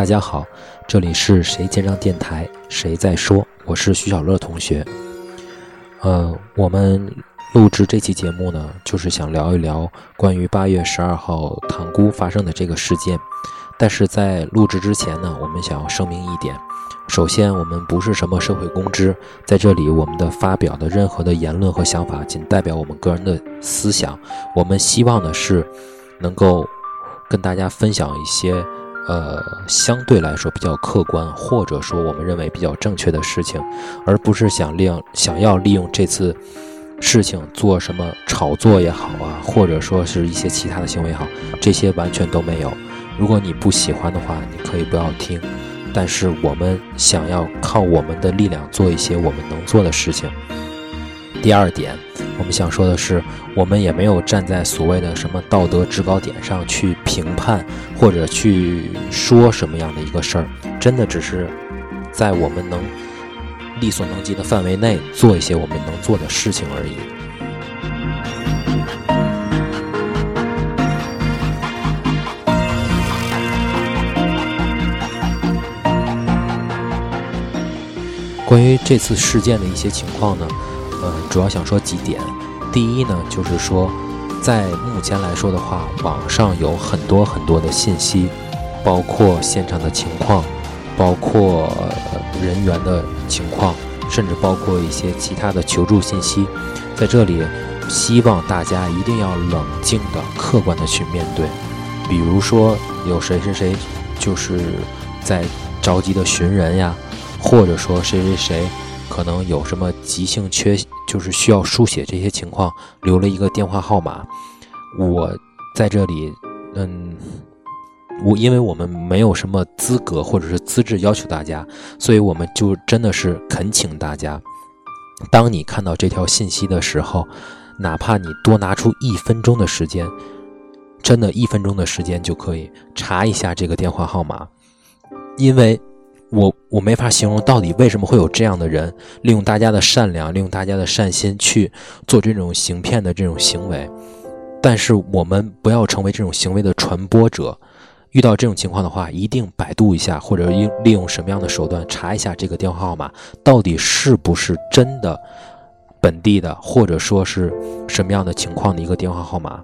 大家好，这里是谁见证电台，谁在说？我是徐小乐同学。呃，我们录制这期节目呢，就是想聊一聊关于八月十二号塘沽发生的这个事件。但是在录制之前呢，我们想要声明一点：首先，我们不是什么社会公知，在这里我们的发表的任何的言论和想法，仅代表我们个人的思想。我们希望的是能够跟大家分享一些。呃，相对来说比较客观，或者说我们认为比较正确的事情，而不是想利用想要利用这次事情做什么炒作也好啊，或者说是一些其他的行为也好，这些完全都没有。如果你不喜欢的话，你可以不要听。但是我们想要靠我们的力量做一些我们能做的事情。第二点，我们想说的是，我们也没有站在所谓的什么道德制高点上去评判或者去说什么样的一个事儿，真的只是在我们能力所能及的范围内做一些我们能做的事情而已。关于这次事件的一些情况呢？呃，主要想说几点。第一呢，就是说，在目前来说的话，网上有很多很多的信息，包括现场的情况，包括人员的情况，甚至包括一些其他的求助信息。在这里，希望大家一定要冷静的、客观的去面对。比如说，有谁谁谁就是在着急的寻人呀，或者说谁谁谁。可能有什么急性缺，就是需要输血这些情况，留了一个电话号码。我在这里，嗯，我因为我们没有什么资格或者是资质要求大家，所以我们就真的是恳请大家，当你看到这条信息的时候，哪怕你多拿出一分钟的时间，真的一分钟的时间就可以查一下这个电话号码，因为。我我没法形容到底为什么会有这样的人利用大家的善良，利用大家的善心去做这种行骗的这种行为，但是我们不要成为这种行为的传播者。遇到这种情况的话，一定百度一下，或者用利用什么样的手段查一下这个电话号码到底是不是真的本地的，或者说是什么样的情况的一个电话号码。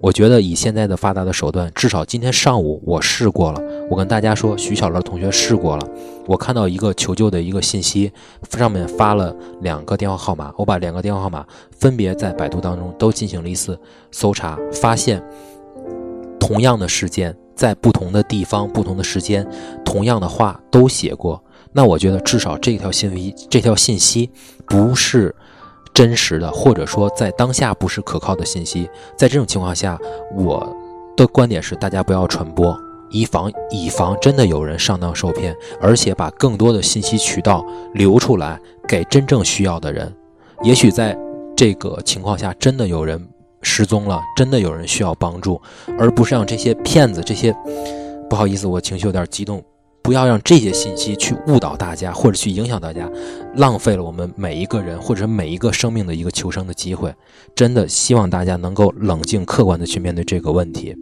我觉得以现在的发达的手段，至少今天上午我试过了。我跟大家说，徐小乐同学试过了。我看到一个求救的一个信息，上面发了两个电话号码。我把两个电话号码分别在百度当中都进行了一次搜查，发现同样的事件在不同的地方、不同的时间，同样的话都写过。那我觉得至少这条信息，这条信息不是。真实的，或者说在当下不是可靠的信息，在这种情况下，我的观点是，大家不要传播，以防以防真的有人上当受骗，而且把更多的信息渠道留出来给真正需要的人。也许在这个情况下，真的有人失踪了，真的有人需要帮助，而不是让这些骗子、这些不好意思，我情绪有点激动。不要让这些信息去误导大家，或者去影响大家，浪费了我们每一个人或者每一个生命的一个求生的机会。真的希望大家能够冷静客观的去面对这个问题。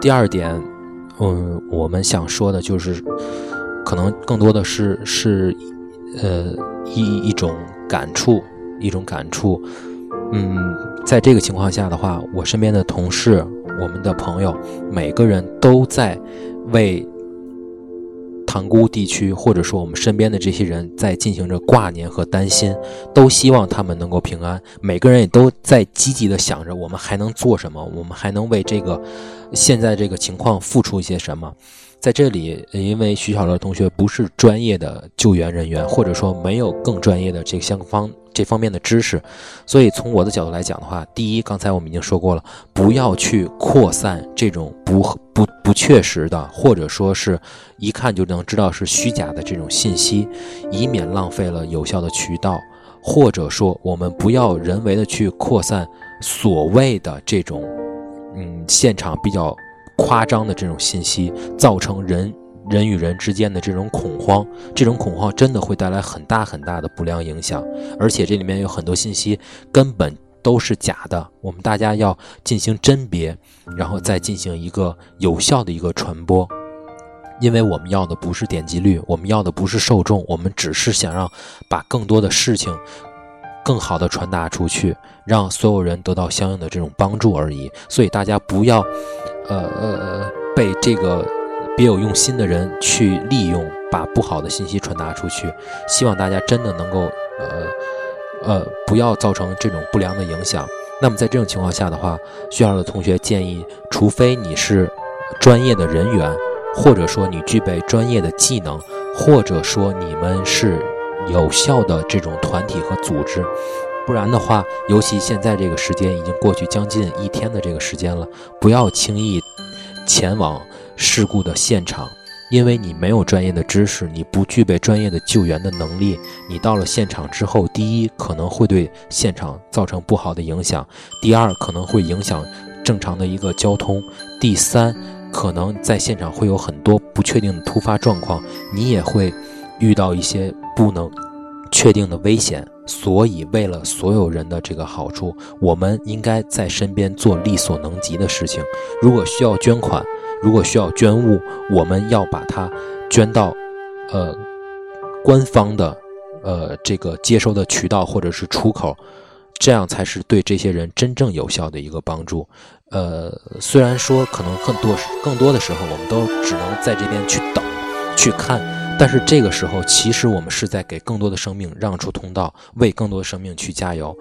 第二点，嗯，我们想说的就是，可能更多的是是，呃。一一种感触，一种感触，嗯，在这个情况下的话，我身边的同事，我们的朋友，每个人都在为塘沽地区，或者说我们身边的这些人在进行着挂念和担心，都希望他们能够平安。每个人也都在积极的想着，我们还能做什么？我们还能为这个现在这个情况付出一些什么？在这里，因为徐小乐同学不是专业的救援人员，或者说没有更专业的这个相方这方面的知识，所以从我的角度来讲的话，第一，刚才我们已经说过了，不要去扩散这种不不不确实的，或者说是一看就能知道是虚假的这种信息，以免浪费了有效的渠道，或者说我们不要人为的去扩散所谓的这种，嗯，现场比较。夸张的这种信息，造成人人与人之间的这种恐慌，这种恐慌真的会带来很大很大的不良影响，而且这里面有很多信息根本都是假的，我们大家要进行甄别，然后再进行一个有效的一个传播，因为我们要的不是点击率，我们要的不是受众，我们只是想让把更多的事情更好的传达出去，让所有人得到相应的这种帮助而已，所以大家不要，呃呃呃，被这个。别有用心的人去利用，把不好的信息传达出去。希望大家真的能够，呃，呃，不要造成这种不良的影响。那么在这种情况下的话，学校的同学建议，除非你是专业的人员，或者说你具备专业的技能，或者说你们是有效的这种团体和组织，不然的话，尤其现在这个时间已经过去将近一天的这个时间了，不要轻易前往。事故的现场，因为你没有专业的知识，你不具备专业的救援的能力，你到了现场之后，第一可能会对现场造成不好的影响，第二可能会影响正常的一个交通，第三可能在现场会有很多不确定的突发状况，你也会遇到一些不能确定的危险。所以，为了所有人的这个好处，我们应该在身边做力所能及的事情。如果需要捐款，如果需要捐物，我们要把它捐到，呃，官方的，呃，这个接收的渠道或者是出口，这样才是对这些人真正有效的一个帮助。呃，虽然说可能更多更多的时候，我们都只能在这边去等，去看，但是这个时候，其实我们是在给更多的生命让出通道，为更多的生命去加油。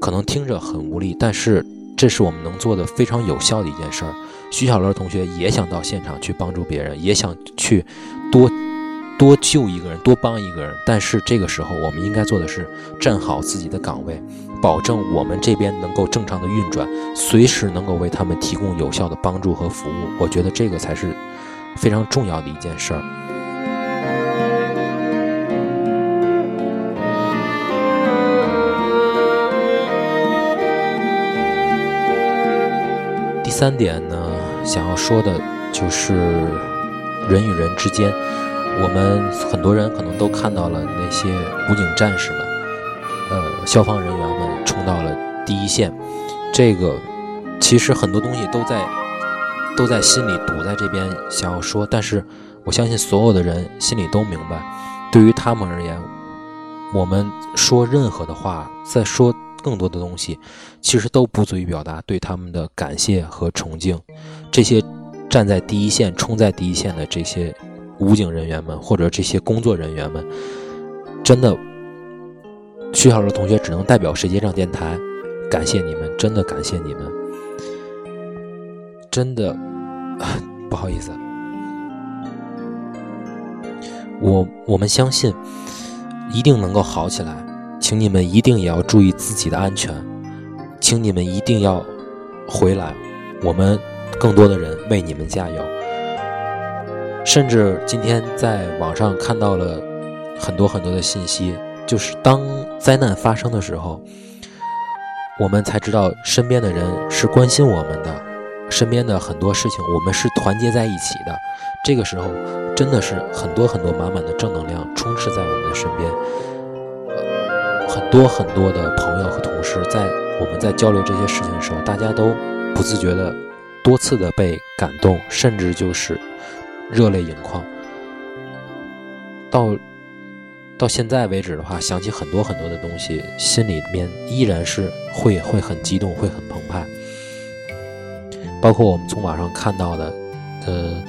可能听着很无力，但是这是我们能做的非常有效的一件事儿。徐小乐同学也想到现场去帮助别人，也想去多多救一个人，多帮一个人。但是这个时候，我们应该做的是站好自己的岗位，保证我们这边能够正常的运转，随时能够为他们提供有效的帮助和服务。我觉得这个才是非常重要的一件事儿。三点呢？想要说的就是人与人之间，我们很多人可能都看到了那些武警战士们，呃，消防人员们冲到了第一线。这个其实很多东西都在都在心里堵在这边想要说，但是我相信所有的人心里都明白，对于他们而言，我们说任何的话，在说更多的东西，其实都不足以表达对他们的感谢和崇敬。这些站在第一线、冲在第一线的这些武警人员们，或者这些工作人员们，真的，徐小乐同学只能代表世界上电台感谢你们，真的感谢你们，真的 不好意思，我我们相信一定能够好起来，请你们一定也要注意自己的安全，请你们一定要回来，我们。更多的人为你们加油，甚至今天在网上看到了很多很多的信息，就是当灾难发生的时候，我们才知道身边的人是关心我们的，身边的很多事情我们是团结在一起的。这个时候真的是很多很多满满的正能量充斥在我们的身边，很多很多的朋友和同事在我们在交流这些事情的时候，大家都不自觉的。多次的被感动，甚至就是热泪盈眶。到到现在为止的话，想起很多很多的东西，心里面依然是会会很激动，会很澎湃。包括我们从网上看到的，呃，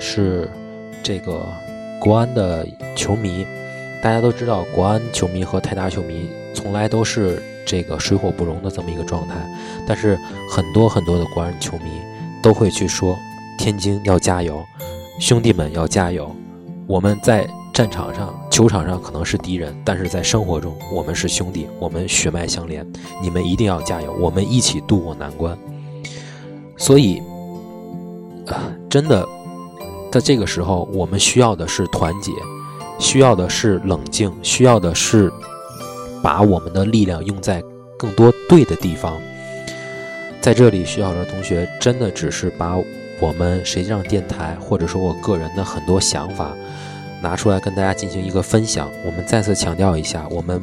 是这个国安的球迷。大家都知道，国安球迷和泰达球迷从来都是这个水火不容的这么一个状态。但是很多很多的国安球迷。都会去说，天津要加油，兄弟们要加油。我们在战场上、球场上可能是敌人，但是在生活中我们是兄弟，我们血脉相连。你们一定要加油，我们一起渡过难关。所以，啊，真的，在这个时候，我们需要的是团结，需要的是冷静，需要的是把我们的力量用在更多对的地方。在这里，徐小乐同学真的只是把我们实际上电台或者说我个人的很多想法拿出来跟大家进行一个分享。我们再次强调一下，我们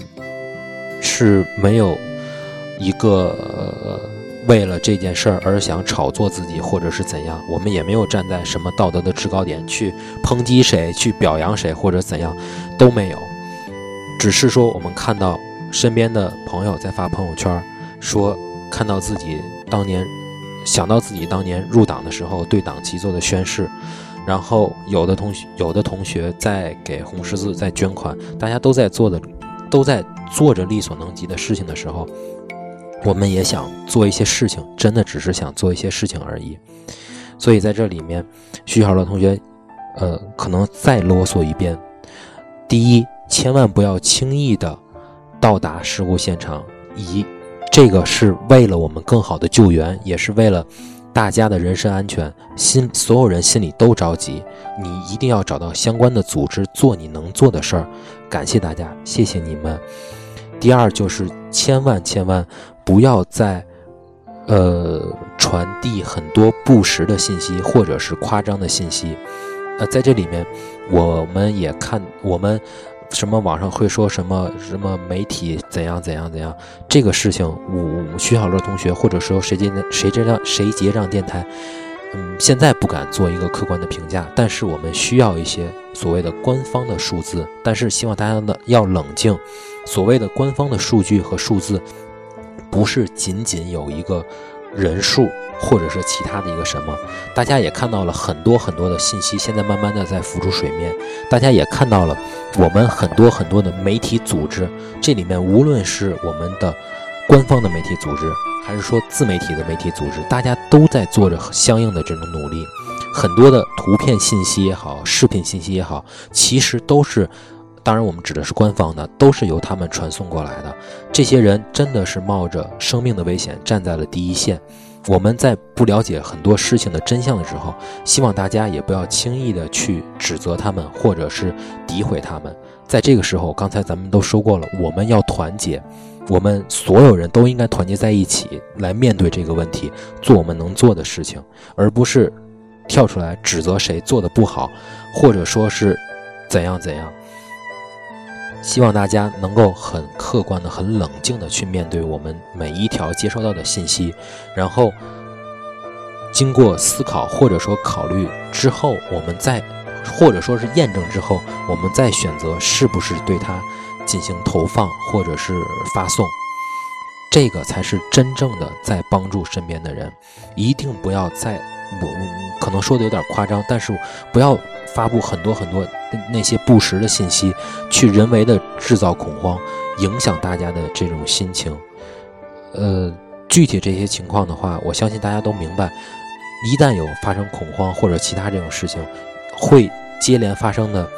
是没有一个为了这件事儿而想炒作自己或者是怎样，我们也没有站在什么道德的制高点去抨击谁、去表扬谁或者怎样，都没有。只是说我们看到身边的朋友在发朋友圈，说看到自己当年。想到自己当年入党的时候对党旗做的宣誓，然后有的同学有的同学在给红十字在捐款，大家都在做的都在做着力所能及的事情的时候，我们也想做一些事情，真的只是想做一些事情而已。所以在这里面，徐小乐同学，呃，可能再啰嗦一遍：第一，千万不要轻易的到达事故现场，一。这个是为了我们更好的救援，也是为了大家的人身安全，心所有人心里都着急。你一定要找到相关的组织，做你能做的事儿。感谢大家，谢谢你们。第二就是千万千万不要再，呃，传递很多不实的信息或者是夸张的信息。呃，在这里面，我们也看我们。什么网上会说什么什么媒体怎样怎样怎样？这个事情，我徐小乐同学或者说谁接谁这样谁结账电台，嗯，现在不敢做一个客观的评价，但是我们需要一些所谓的官方的数字，但是希望大家呢要冷静，所谓的官方的数据和数字，不是仅仅有一个人数。或者是其他的一个什么，大家也看到了很多很多的信息，现在慢慢的在浮出水面。大家也看到了我们很多很多的媒体组织，这里面无论是我们的官方的媒体组织，还是说自媒体的媒体组织，大家都在做着相应的这种努力。很多的图片信息也好，视频信息也好，其实都是，当然我们指的是官方的，都是由他们传送过来的。这些人真的是冒着生命的危险站在了第一线。我们在不了解很多事情的真相的时候，希望大家也不要轻易的去指责他们，或者是诋毁他们。在这个时候，刚才咱们都说过了，我们要团结，我们所有人都应该团结在一起来面对这个问题，做我们能做的事情，而不是跳出来指责谁做的不好，或者说是怎样怎样。希望大家能够很客观的、很冷静的去面对我们每一条接收到的信息，然后经过思考或者说考虑之后，我们再或者说是验证之后，我们再选择是不是对它进行投放或者是发送，这个才是真正的在帮助身边的人。一定不要再我可能说的有点夸张，但是不要。发布很多很多那些不实的信息，去人为的制造恐慌，影响大家的这种心情。呃，具体这些情况的话，我相信大家都明白。一旦有发生恐慌或者其他这种事情，会接连发生的，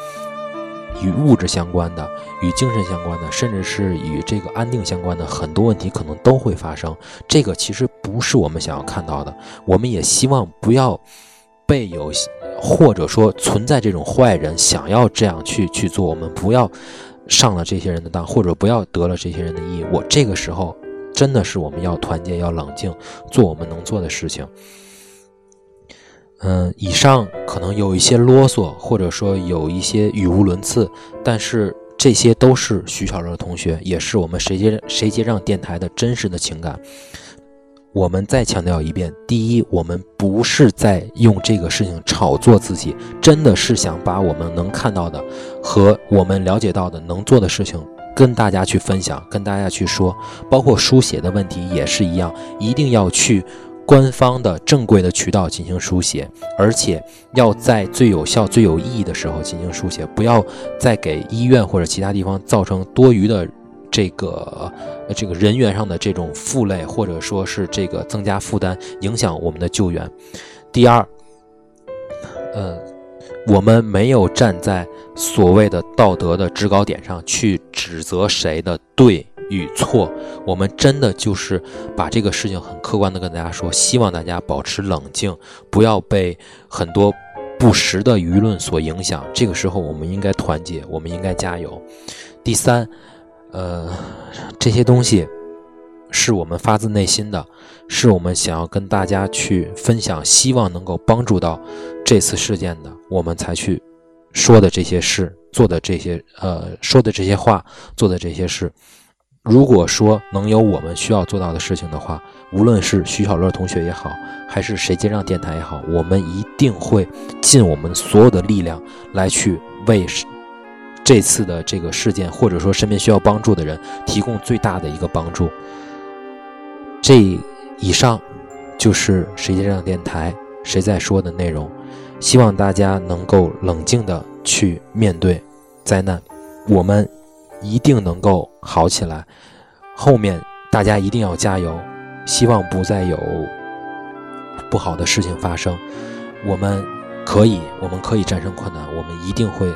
与物质相关的、与精神相关的，甚至是与这个安定相关的很多问题，可能都会发生。这个其实不是我们想要看到的。我们也希望不要被有。或者说存在这种坏人想要这样去去做，我们不要上了这些人的当，或者不要得了这些人的意。我这个时候真的是我们要团结，要冷静，做我们能做的事情。嗯，以上可能有一些啰嗦，或者说有一些语无伦次，但是这些都是徐小乐同学，也是我们谁接谁接账电台的真实的情感。我们再强调一遍：第一，我们不是在用这个事情炒作自己，真的是想把我们能看到的和我们了解到的能做的事情跟大家去分享，跟大家去说。包括书写的问题也是一样，一定要去官方的正规的渠道进行书写，而且要在最有效、最有意义的时候进行书写，不要再给医院或者其他地方造成多余的。这个这个人员上的这种负累，或者说是这个增加负担，影响我们的救援。第二，呃，我们没有站在所谓的道德的制高点上去指责谁的对与错，我们真的就是把这个事情很客观的跟大家说，希望大家保持冷静，不要被很多不实的舆论所影响。这个时候，我们应该团结，我们应该加油。第三。呃，这些东西是我们发自内心的，是我们想要跟大家去分享，希望能够帮助到这次事件的，我们才去说的这些事，做的这些呃说的这些话，做的这些事。如果说能有我们需要做到的事情的话，无论是徐小乐同学也好，还是谁接上电台也好，我们一定会尽我们所有的力量来去为这次的这个事件，或者说身边需要帮助的人提供最大的一个帮助。这以上就是谁接上电台谁在说的内容，希望大家能够冷静的去面对灾难，我们。一定能够好起来，后面大家一定要加油，希望不再有不好的事情发生。我们可以，我们可以战胜困难，我们一定会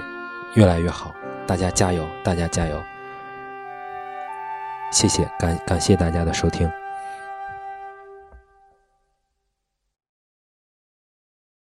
越来越好。大家加油，大家加油！谢谢，感感谢大家的收听。